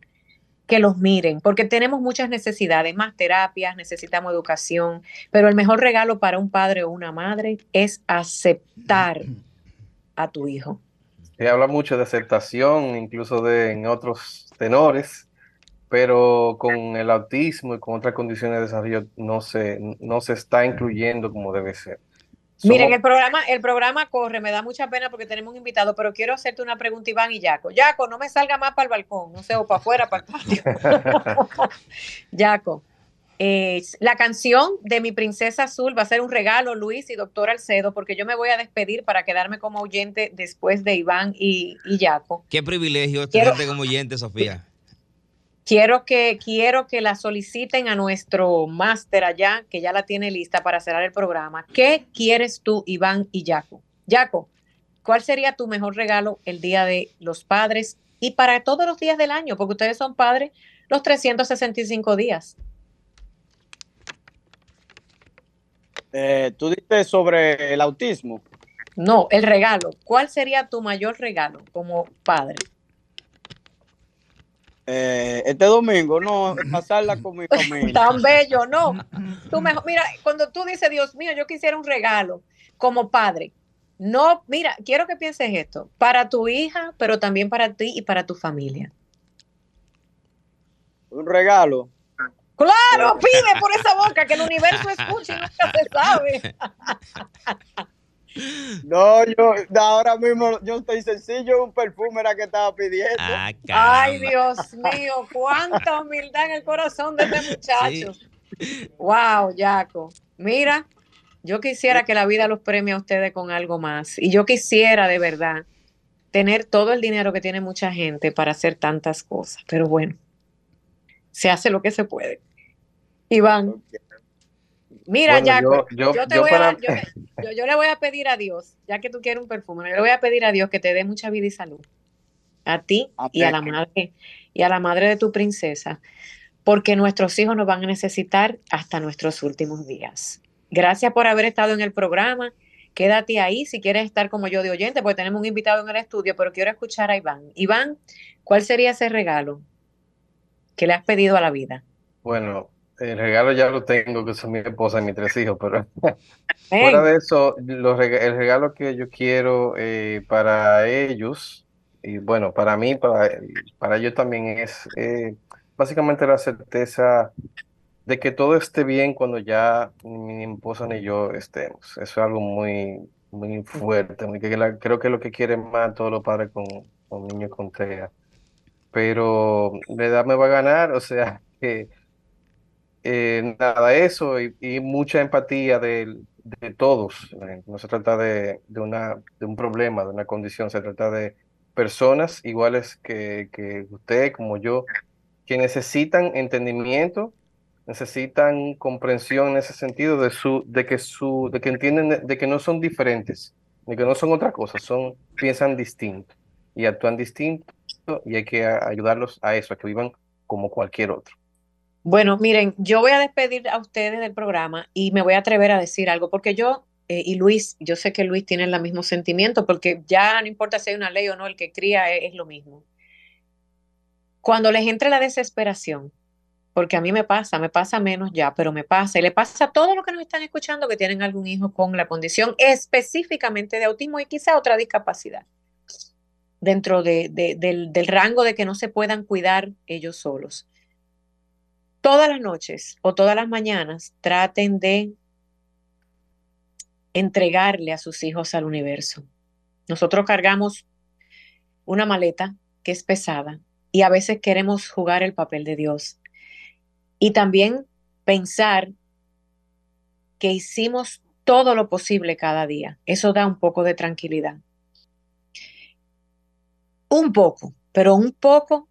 que los miren, porque tenemos muchas necesidades, más terapias, necesitamos educación, pero el mejor regalo para un padre o una madre es aceptar a tu hijo. Se habla mucho de aceptación, incluso de en otros tenores, pero con el autismo y con otras condiciones de desarrollo no se, no se está incluyendo como debe ser. Miren, el programa, el programa corre, me da mucha pena porque tenemos un invitado, pero quiero hacerte una pregunta, Iván y Yaco. Yaco, no me salga más para el balcón, no sé, o para afuera, para el patio. Yaco, eh, la canción de mi princesa azul va a ser un regalo, Luis y doctor Alcedo, porque yo me voy a despedir para quedarme como oyente después de Iván y, y Yaco. Qué privilegio tenerte como oyente, Sofía. Quiero que, quiero que la soliciten a nuestro máster allá, que ya la tiene lista para cerrar el programa. ¿Qué quieres tú, Iván y Yaco? Yaco, ¿cuál sería tu mejor regalo el Día de los Padres y para todos los días del año? Porque ustedes son padres los 365 días. Eh, Tú dices sobre el autismo. No, el regalo. ¿Cuál sería tu mayor regalo como padre? Eh, este domingo, no, pasarla con mi familia. Tan bello, no. Tú mejor, mira, cuando tú dices, Dios mío, yo quisiera un regalo como padre. No, mira, quiero que pienses esto, para tu hija, pero también para ti y para tu familia. Un regalo. Claro, pide por esa boca que el universo escuche y nunca se sabe. No, yo ahora mismo yo estoy sencillo, un perfume era que estaba pidiendo. Ah, Ay, Dios mío, cuánta humildad en el corazón de este muchacho. Wow, Jaco. Mira, yo quisiera que la vida los premie a ustedes con algo más. Y yo quisiera de verdad tener todo el dinero que tiene mucha gente para hacer tantas cosas. Pero bueno, se hace lo que se puede. Iván. Mira, Jaco, yo, le voy a pedir a Dios, ya que tú quieres un perfume, yo le voy a pedir a Dios que te dé mucha vida y salud. A ti y a la madre y a la madre de tu princesa, porque nuestros hijos nos van a necesitar hasta nuestros últimos días. Gracias por haber estado en el programa. Quédate ahí si quieres estar como yo de oyente, porque tenemos un invitado en el estudio, pero quiero escuchar a Iván. Iván, ¿cuál sería ese regalo que le has pedido a la vida? Bueno, el regalo ya lo tengo, que son mi esposa y mis tres hijos, pero fuera de eso, el regalo que yo quiero eh, para ellos, y bueno, para mí, para, para ellos también es eh, básicamente la certeza de que todo esté bien cuando ya mi esposa ni yo estemos. Eso es algo muy, muy fuerte, que creo que es lo que quieren más todos los padres con, con niños con TEA. Pero la edad me va a ganar, o sea, que eh, nada, eso y, mucha empatía de, todos. Eh, no se trata de, una, de un problema, de una condición, se trata de personas iguales que, que usted, como yo, que necesitan entendimiento, necesitan comprensión en ese sentido de su, de que su, de que entienden de que no son diferentes, de que no son otra cosa, son, piensan distinto y actúan distinto y hay que ayudarlos a eso, a que vivan como cualquier otro. Bueno, miren, yo voy a despedir a ustedes del programa y me voy a atrever a decir algo, porque yo eh, y Luis, yo sé que Luis tiene el mismo sentimiento, porque ya no importa si hay una ley o no, el que cría es, lo mismo. Cuando les entre la desesperación, porque a mí me pasa, me pasa menos ya, pero me pasa, y le pasa a todos los que nos están escuchando que tienen algún hijo con la condición específicamente de autismo y quizá otra discapacidad, dentro de, del, del rango de que no se puedan cuidar ellos solos todas las noches o todas las mañanas traten de entregarle a sus hijos al universo. Nosotros cargamos una maleta que es pesada y a veces queremos jugar el papel de Dios. Y también pensar que hicimos todo lo posible cada día. Eso da un poco de tranquilidad. Un poco, pero un poco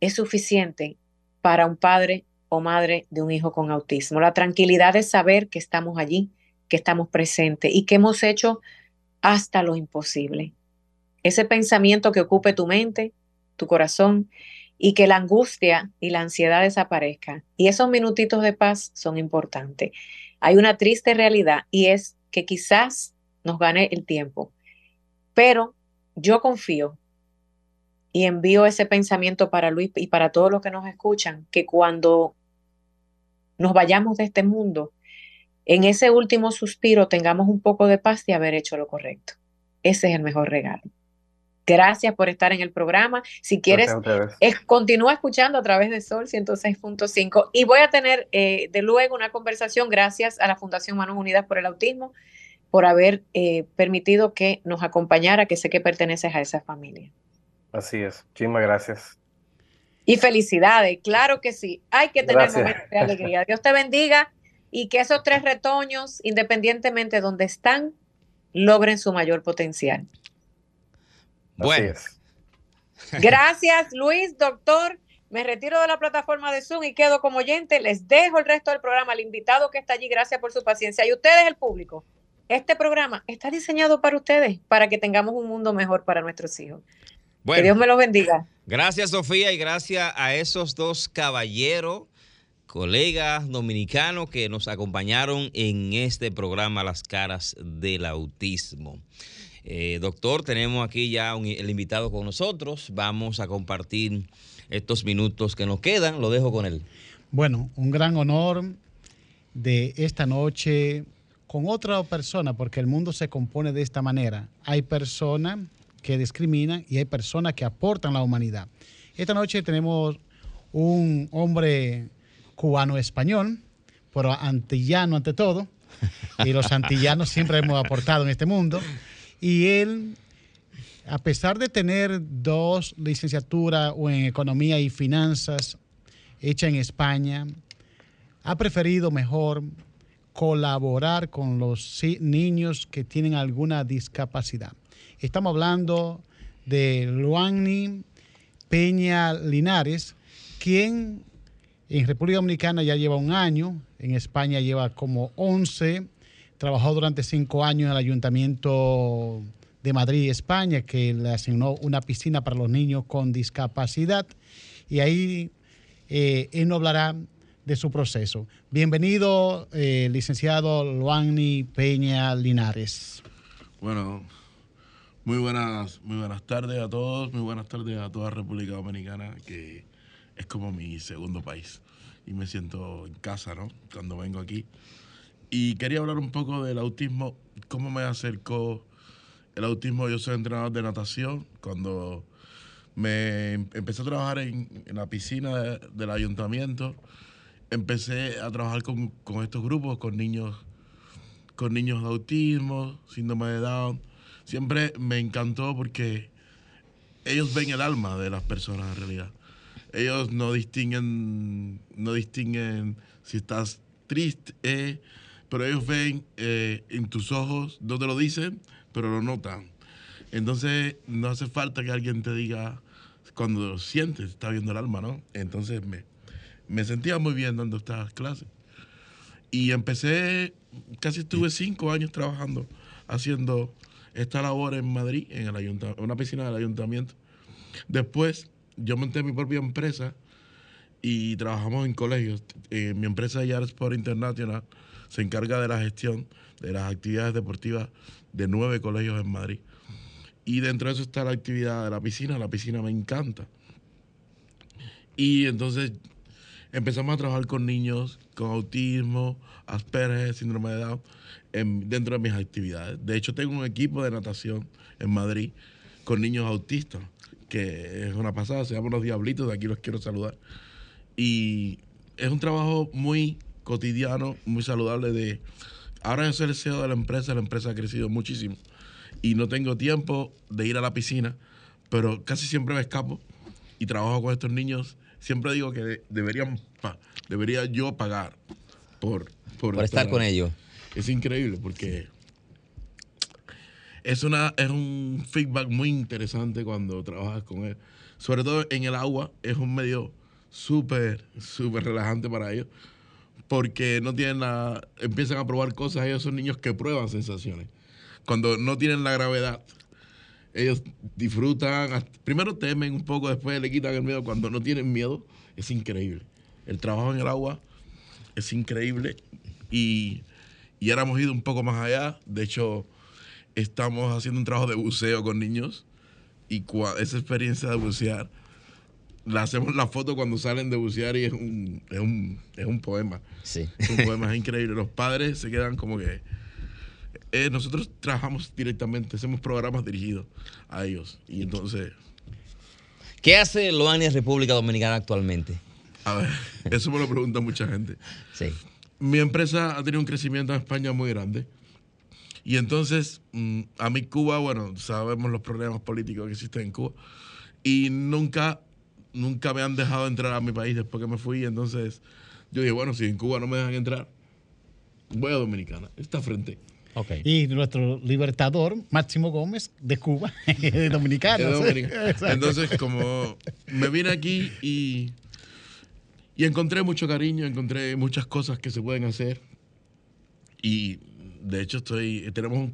es suficiente para un padre o madre de un hijo con autismo. La tranquilidad de saber que estamos allí, que estamos presentes y que hemos hecho hasta lo imposible. Ese pensamiento que ocupe tu mente, tu corazón y que la angustia y la ansiedad desaparezcan. Y esos minutitos de paz son importantes. Hay una triste realidad y es que quizás nos gane el tiempo, pero yo confío y envío ese pensamiento para Luis y para todos los que nos escuchan, que cuando nos vayamos de este mundo, en ese último suspiro tengamos un poco de paz de haber hecho lo correcto. Ese es el mejor regalo. Gracias por estar en el programa. Si quieres, continúa escuchando a través de Sol 106.5 y voy a tener eh, de luego una conversación gracias a la Fundación Manos Unidas por el Autismo por haber eh, permitido que nos acompañara, que sé que perteneces a esa familia. Así es. Muchísimas gracias. Y felicidades, claro que sí. Hay que tener momentos de alegría. Dios te bendiga y que esos tres retoños, independientemente de donde están, logren su mayor potencial. Bueno. Gracias, Luis, doctor. Me retiro de la plataforma de Zoom y quedo como oyente. Les dejo el resto del programa al invitado que está allí. Gracias por su paciencia. Y ustedes, el público. Este programa está diseñado para ustedes, para que tengamos un mundo mejor para nuestros hijos. Que Dios me los bendiga. Gracias, Sofía, y gracias a esos dos caballeros, colegas dominicanos que nos acompañaron en este programa Las caras del autismo. Eh, doctor, tenemos aquí ya el invitado con nosotros. Vamos a compartir estos minutos que nos quedan. Lo dejo con él. Bueno, un gran honor de esta noche con otra persona, porque el mundo se compone de esta manera. Hay personas que discriminan y hay personas que aportan a la humanidad. Esta noche tenemos un hombre cubano-español, pero antillano ante todo, y los antillanos siempre hemos aportado en este mundo. Y él, a pesar de tener dos licenciaturas en economía y finanzas hechas en España, ha preferido mejor colaborar con los niños que tienen alguna discapacidad. Estamos hablando de Luani Peña Linares, quien en República Dominicana ya lleva un año, en España lleva como 11, trabajó durante cinco años en el Ayuntamiento de Madrid, España, que le asignó una piscina para los niños con discapacidad. Y ahí eh, él nos hablará de su proceso. Bienvenido, eh, licenciado Luani Peña Linares. Bueno, muy buenas, muy buenas tardes a todos, muy buenas tardes a toda República Dominicana, que es como mi segundo país y me siento en casa, ¿no? Cuando vengo aquí. Y quería hablar un poco del autismo, cómo me acercó el autismo. Yo soy entrenador de natación. Cuando me empecé a trabajar en, la piscina del ayuntamiento, empecé a trabajar con, estos grupos, con niños, con niños de autismo, síndrome de Down. Siempre me encantó porque ellos ven el alma de las personas en realidad. Ellos no distinguen, no distinguen si estás triste, eh, pero ellos ven eh, en tus ojos, no te lo dicen, pero lo notan. Entonces no hace falta que alguien te diga cuando sientes, está viendo el alma, ¿no? Entonces me, me sentía muy bien dando estas clases. Y empecé, casi estuve cinco años trabajando, haciendo esta labor en Madrid, en el una piscina del ayuntamiento. Después, yo monté mi propia empresa y trabajamos en colegios. Eh, mi empresa Yard Sport International se encarga de la gestión de las actividades deportivas de nueve colegios en Madrid. Y dentro de eso está la actividad de la piscina. La piscina me encanta. Y entonces empezamos a trabajar con niños con autismo, Asperger, síndrome de Down, dentro de mis actividades. De hecho, tengo un equipo de natación en Madrid con niños autistas, que es una pasada, se llaman los Diablitos, de aquí los quiero saludar. Y es un trabajo muy cotidiano, muy saludable de... Ahora yo soy el CEO de la empresa, la empresa ha crecido muchísimo y no tengo tiempo de ir a la piscina, pero casi siempre me escapo y trabajo con estos niños siempre digo que deberían debería yo pagar por, por, estar con ellos. Es increíble porque es, una, es un feedback muy interesante cuando trabajas con él. Sobre todo en el agua, es un medio súper, súper relajante para ellos. Porque no tienen la, empiezan a probar cosas, ellos son niños que prueban sensaciones. Cuando no tienen la gravedad, ellos disfrutan, primero temen un poco, después le quitan el miedo. Cuando no tienen miedo, es increíble. El trabajo en el agua es increíble y, y ahora hemos ido un poco más allá. De hecho, estamos haciendo un trabajo de buceo con niños y esa experiencia de bucear, la hacemos la foto cuando salen de bucear y es un, es un, es un poema. Sí. Es un poema, es increíble. Los padres se quedan como que eh, nosotros trabajamos directamente, hacemos programas dirigidos a ellos. Y entonces, ¿Qué hace Loania República Dominicana actualmente? a ver, eso me lo pregunta mucha gente. Sí. Mi empresa ha tenido un crecimiento en España muy grande. Y entonces, mm, a mí Cuba, bueno, sabemos los problemas políticos que existen en Cuba. Y nunca, nunca me han dejado entrar a mi país después que me fui. Entonces, yo dije, bueno, si en Cuba no me dejan entrar, voy a Dominicana. Está frente. Y nuestro libertador, Máximo Gómez, de Cuba, de Dominicano. Entonces, como me vine aquí y, y encontré mucho cariño, encontré muchas cosas que se pueden hacer. Y de hecho estoy, tenemos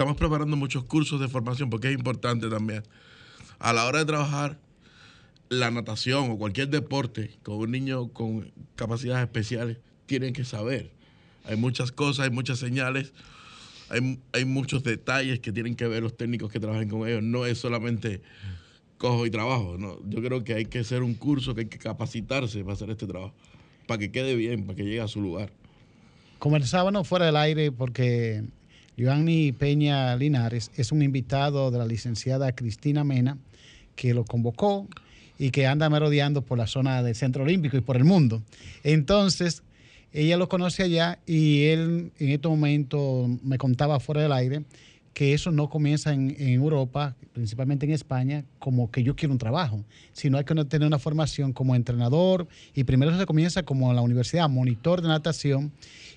estamos preparando muchos cursos de formación porque es importante también. A la hora de trabajar la natación o cualquier deporte con un niño con capacidades especiales, tienen que saber. Hay muchas cosas, hay muchas señales, hay, hay muchos detalles que tienen que ver los técnicos que trabajan con ellos. No es solamente cojo y trabajo. No. Yo creo que hay que hacer un curso, que hay que capacitarse para hacer este trabajo, para que quede bien, para que llegue a su lugar. Conversábamos fuera del aire porque Giovanni Peña Linares es un invitado de la licenciada Cristina Mena que lo convocó y que anda merodeando por la zona del Centro Olímpico y por el mundo. Entonces, ella lo conoce allá y él en este momento me contaba fuera del aire que eso no comienza en, en Europa, principalmente en España, como que yo quiero un trabajo, sino hay que tener una formación como entrenador y primero se comienza como en la universidad, monitor de natación,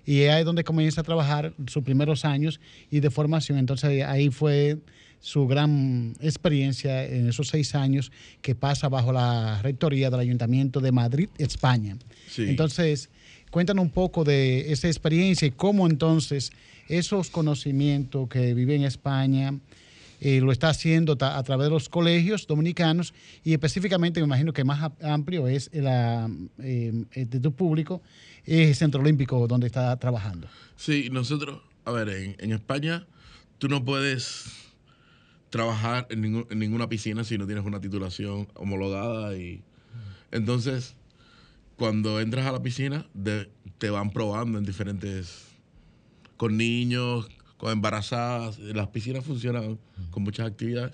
y ahí es donde comienza a trabajar sus primeros años y de formación. Entonces ahí fue su gran experiencia en esos seis años que pasa bajo la rectoría del Ayuntamiento de Madrid, España. Sí. Entonces, cuéntanos un poco de esa experiencia y cómo entonces esos conocimientos que vive en España eh, lo está haciendo a través de los colegios dominicanos y específicamente me imagino que más amplio es la, eh, de tu público, el Centro Olímpico donde está trabajando. Sí, nosotros, a ver, en, España tú no puedes trabajar en, ningún- en ninguna piscina si no tienes una titulación homologada y entonces cuando entras a la piscina te van probando en diferentes con niños, con embarazadas, las piscinas funcionan con muchas actividades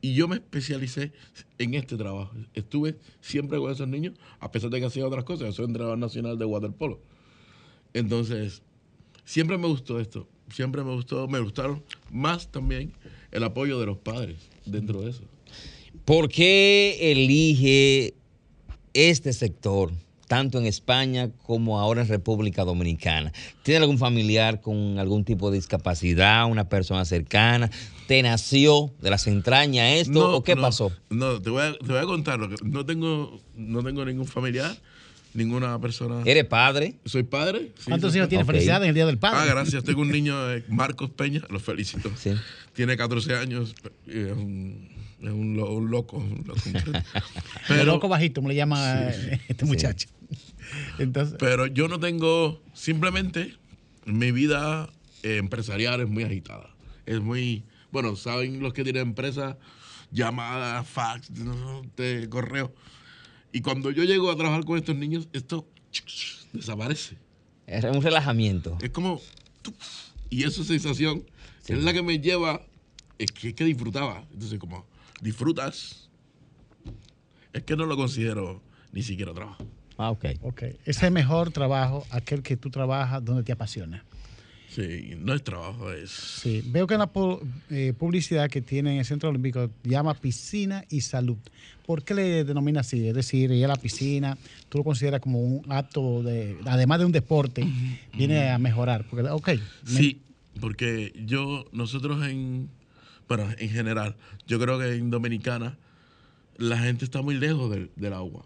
y yo me especialicé en este trabajo. Estuve siempre con esos niños, a pesar de que hacía otras cosas. Yo soy entrenador nacional de waterpolo. Entonces, siempre me gustó esto. Siempre me gustó, me gustaron más también el apoyo de los padres dentro de eso. ¿Por qué elige este sector, tanto en España como ahora en República Dominicana? ¿Tiene algún familiar con algún tipo de discapacidad, una persona cercana? ¿Te nació de las entrañas esto o qué no, pasó? No, te voy a, te voy a contar. Lo que, no, tengo, no tengo ningún familiar, ninguna persona. ¿Eres padre? Soy padre. sí, ¿Cuántos hijos tiene? Ok. Felicidades en el Día del Padre. Ah, gracias. Tengo un niño, eh, Marcos Peña, lo felicito. Sí. Tiene 14 años, y es un, es un, lo- un loco. Un loco Pero, pero, loco bajito, me le llama Sí, sí. eh, este muchacho. Entonces, pero yo no tengo, simplemente mi vida eh, empresarial es muy agitada. Es muy, bueno, saben los que tienen empresa, llamadas, fax, no, de correo. Y cuando yo llego a trabajar con estos niños, esto desaparece. Es un relajamiento. Es como. Y esa sensación es la que me lleva. Es que, es que disfrutaba. Entonces, como disfrutas, es que no lo considero ni siquiera trabajo. Ah, ok. ok, ese es mejor trabajo, aquel que tú trabajas donde te apasiona. Sí, no es trabajo, es. Sí, veo que en la eh, publicidad que tiene en el Centro Olímpico llama piscina y salud. ¿Por qué le denomina así? Es decir, ir a la piscina, tú lo consideras como un acto de, además de un deporte, viene a mejorar. Porque, ok, me- Sí, porque yo, nosotros en. Bueno, en general, yo creo que en Dominicana la gente está muy lejos del, del agua.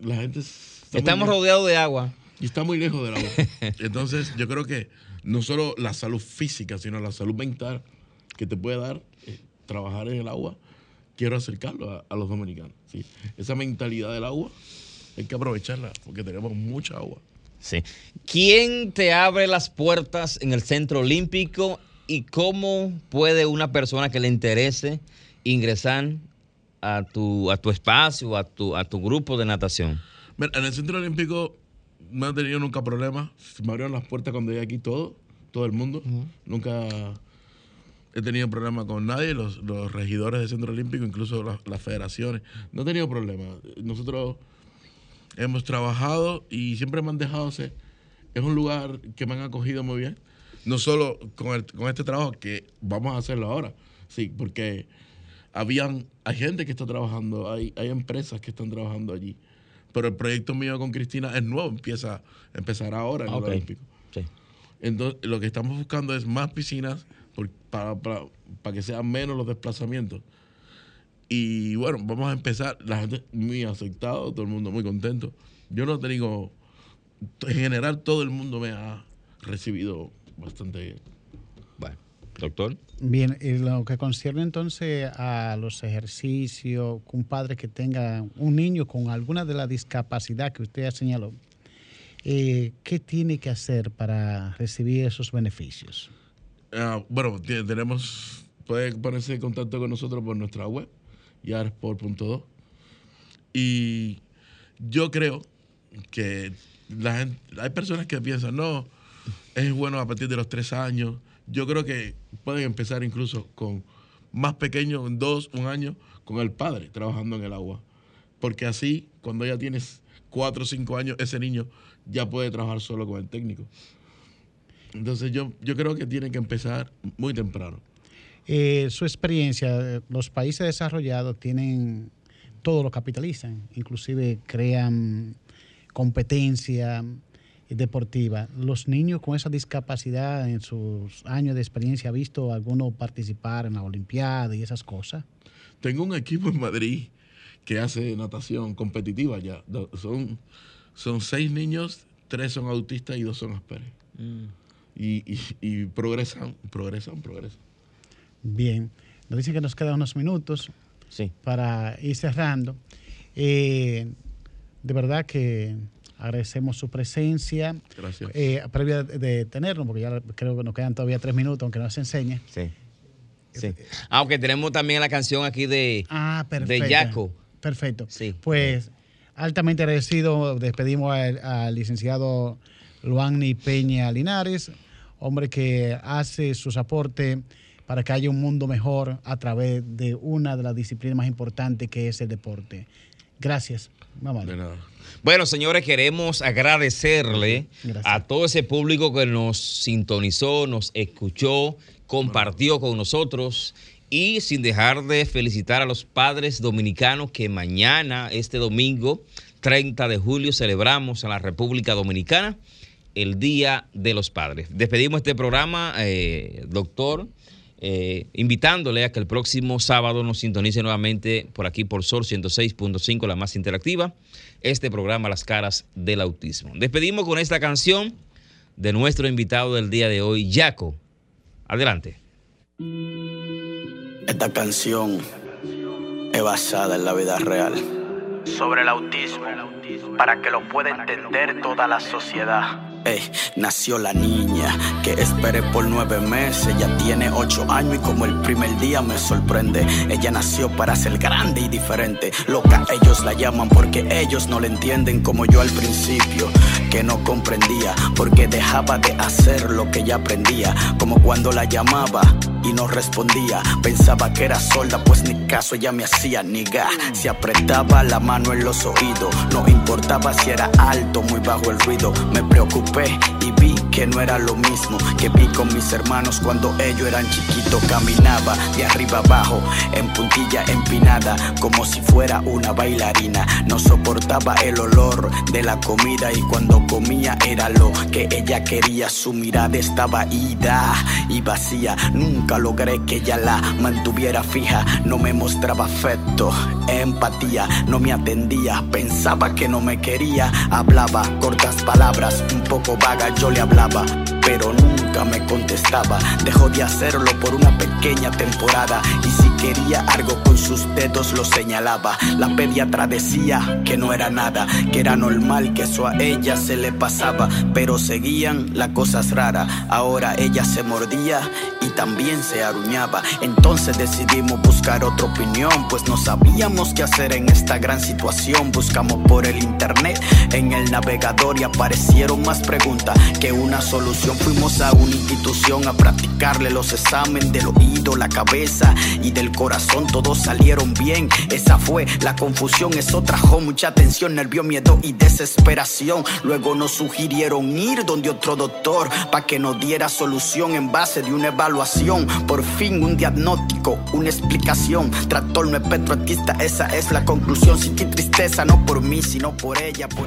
La gente. está Estamos rodeados de agua. Y está muy lejos del agua. Entonces, yo creo que no solo la salud física, sino la salud mental que te puede dar eh, trabajar en el agua, quiero acercarlo a, a los dominicanos. ¿sí? Esa mentalidad del agua hay que aprovecharla porque tenemos mucha agua. Sí. ¿Quién te abre las puertas en el Centro Olímpico y cómo puede una persona que le interese ingresar a tu, a tu espacio, a tu, a tu grupo de natación? Mira, en el Centro Olímpico no he tenido nunca problemas. Me abrieron las puertas cuando llegué aquí todo. todo el mundo. Nunca he tenido problema con nadie, los, los regidores del Centro Olímpico, incluso las, las federaciones. No he tenido problema. Nosotros hemos trabajado y siempre me han dejado ser. Es un lugar que me han acogido muy bien. No solo con, el- con este trabajo, que vamos a hacerlo ahora, sí, porque habían, hay gente que está trabajando, hay, hay empresas que están trabajando allí. Pero el proyecto mío con Cristina es nuevo, empieza, empezará ahora en el Ok. Olímpico. Sí. Entonces, lo que estamos buscando es más piscinas por- para, para, para que sean menos los desplazamientos. Y bueno, vamos a empezar. La gente muy aceptado, todo el mundo muy contento. Yo no tengo. En general, todo el mundo me ha recibido bastante bien. Bueno, doctor. Bien, y lo que concierne entonces a los ejercicios, un padre que tenga un niño con alguna de la discapacidad que usted ha señalado, eh, ¿qué tiene que hacer para recibir esos beneficios? Ah, bueno, tenemos. Puede ponerse en contacto con nosotros por nuestra web, yarsport.do. Y yo creo que la gente, hay personas que piensan, no, es bueno a partir de los tres años. Yo creo que pueden empezar incluso con más pequeños, dos, un año, con el padre trabajando en el agua. Porque así, cuando ya tienes cuatro o cinco años, ese niño ya puede trabajar solo con el técnico. Entonces yo, yo creo que tiene que empezar muy temprano. Eh, su experiencia, los países desarrollados tienen, todo lo capitalizan, inclusive crean competencia deportiva. Los niños con esa discapacidad en sus años de experiencia, ¿ha visto alguno participar en la Olimpiada y esas cosas? Tengo un equipo en Madrid que hace natación competitiva ya. Son, son seis niños, tres son autistas y dos son Asperger. Y, y- y progresan, progresan, progresan. Bien, nos dicen que nos quedan unos minutos Sí. para ir cerrando. Eh, de verdad que agradecemos su presencia. Gracias. Eh, previa de, de tenernos, porque ya creo que nos quedan todavía tres minutos, aunque no se enseñe. Sí. Sí. Aunque tenemos también la canción aquí de, Ah, perfecto. de Yaco. Perfecto. Sí. Pues altamente agradecido. Despedimos al, al licenciado Luanni Peña Linares, hombre que hace sus aportes para que haya un mundo mejor a través de una de las disciplinas más importantes que es el deporte. Gracias. Vamos. De nada. Bueno, señores, queremos agradecerle Gracias. a todo ese público que nos sintonizó, nos escuchó, compartió con nosotros y sin dejar de felicitar a los padres dominicanos que mañana, este domingo, 30 de julio, celebramos en la República Dominicana el Día de los Padres. Despedimos este programa, eh, doctor, eh, invitándole a que el próximo sábado nos sintonice nuevamente por aquí por Sol 106.5, la más interactiva, este programa Las Caras del Autismo. Despedimos con esta canción de nuestro invitado del día de hoy, Yaco. Adelante. Esta canción es basada en la vida real. Sobre el autismo, para que lo pueda entender toda la sociedad. Ey, nació la niña que esperé por nueve meses. Ella tiene ocho años y como el primer día me sorprende. Ella nació para ser grande y diferente. Loca, ellos la llaman porque ellos no le entienden como yo al principio. Que no comprendía porque dejaba de hacer lo que ella aprendía. Como cuando la llamaba y no respondía. Pensaba que era sorda, pues ni caso ella me hacía niga. Se apretaba la mano en los oídos. No importaba si era alto, muy bajo el ruido. Me preocupé y que no era lo mismo que vi con mis hermanos cuando ellos eran chiquitos. Caminaba de arriba abajo, en puntilla empinada, como si fuera una bailarina. No soportaba el olor de la comida y cuando comía era lo que ella quería. Su mirada estaba ida y vacía. Nunca logré que ella la mantuviera fija. No me mostraba afecto, empatía, no me atendía. Pensaba que no me quería. Hablaba cortas palabras, un poco vaga yo le hablaba. Pero nunca me contestaba. Dejó de hacerlo por una pequeña temporada. Y si quería algo con sus dedos lo señalaba. La pediatra decía que no era nada, que era normal, que eso a ella se le pasaba, pero seguían las cosas raras. Ahora ella se mordía y también se aruñaba. Entonces decidimos buscar otra opinión, pues no sabíamos qué hacer en esta gran situación. Buscamos por el internet, en el navegador y aparecieron más preguntas que una solución. Fuimos a una institución a practicarle los exámenes del oído, la cabeza y del corazón. Todos salieron bien. Esa fue la confusión, eso trajo mucha tensión, nervio, miedo y desesperación. Luego nos sugirieron ir donde otro doctor para que nos diera solución en base de una evaluación. Por fin un diagnóstico, una explicación. Trastorno espectro artista, esa es la conclusión. Sin tristeza, no por mí, sino por ella, por.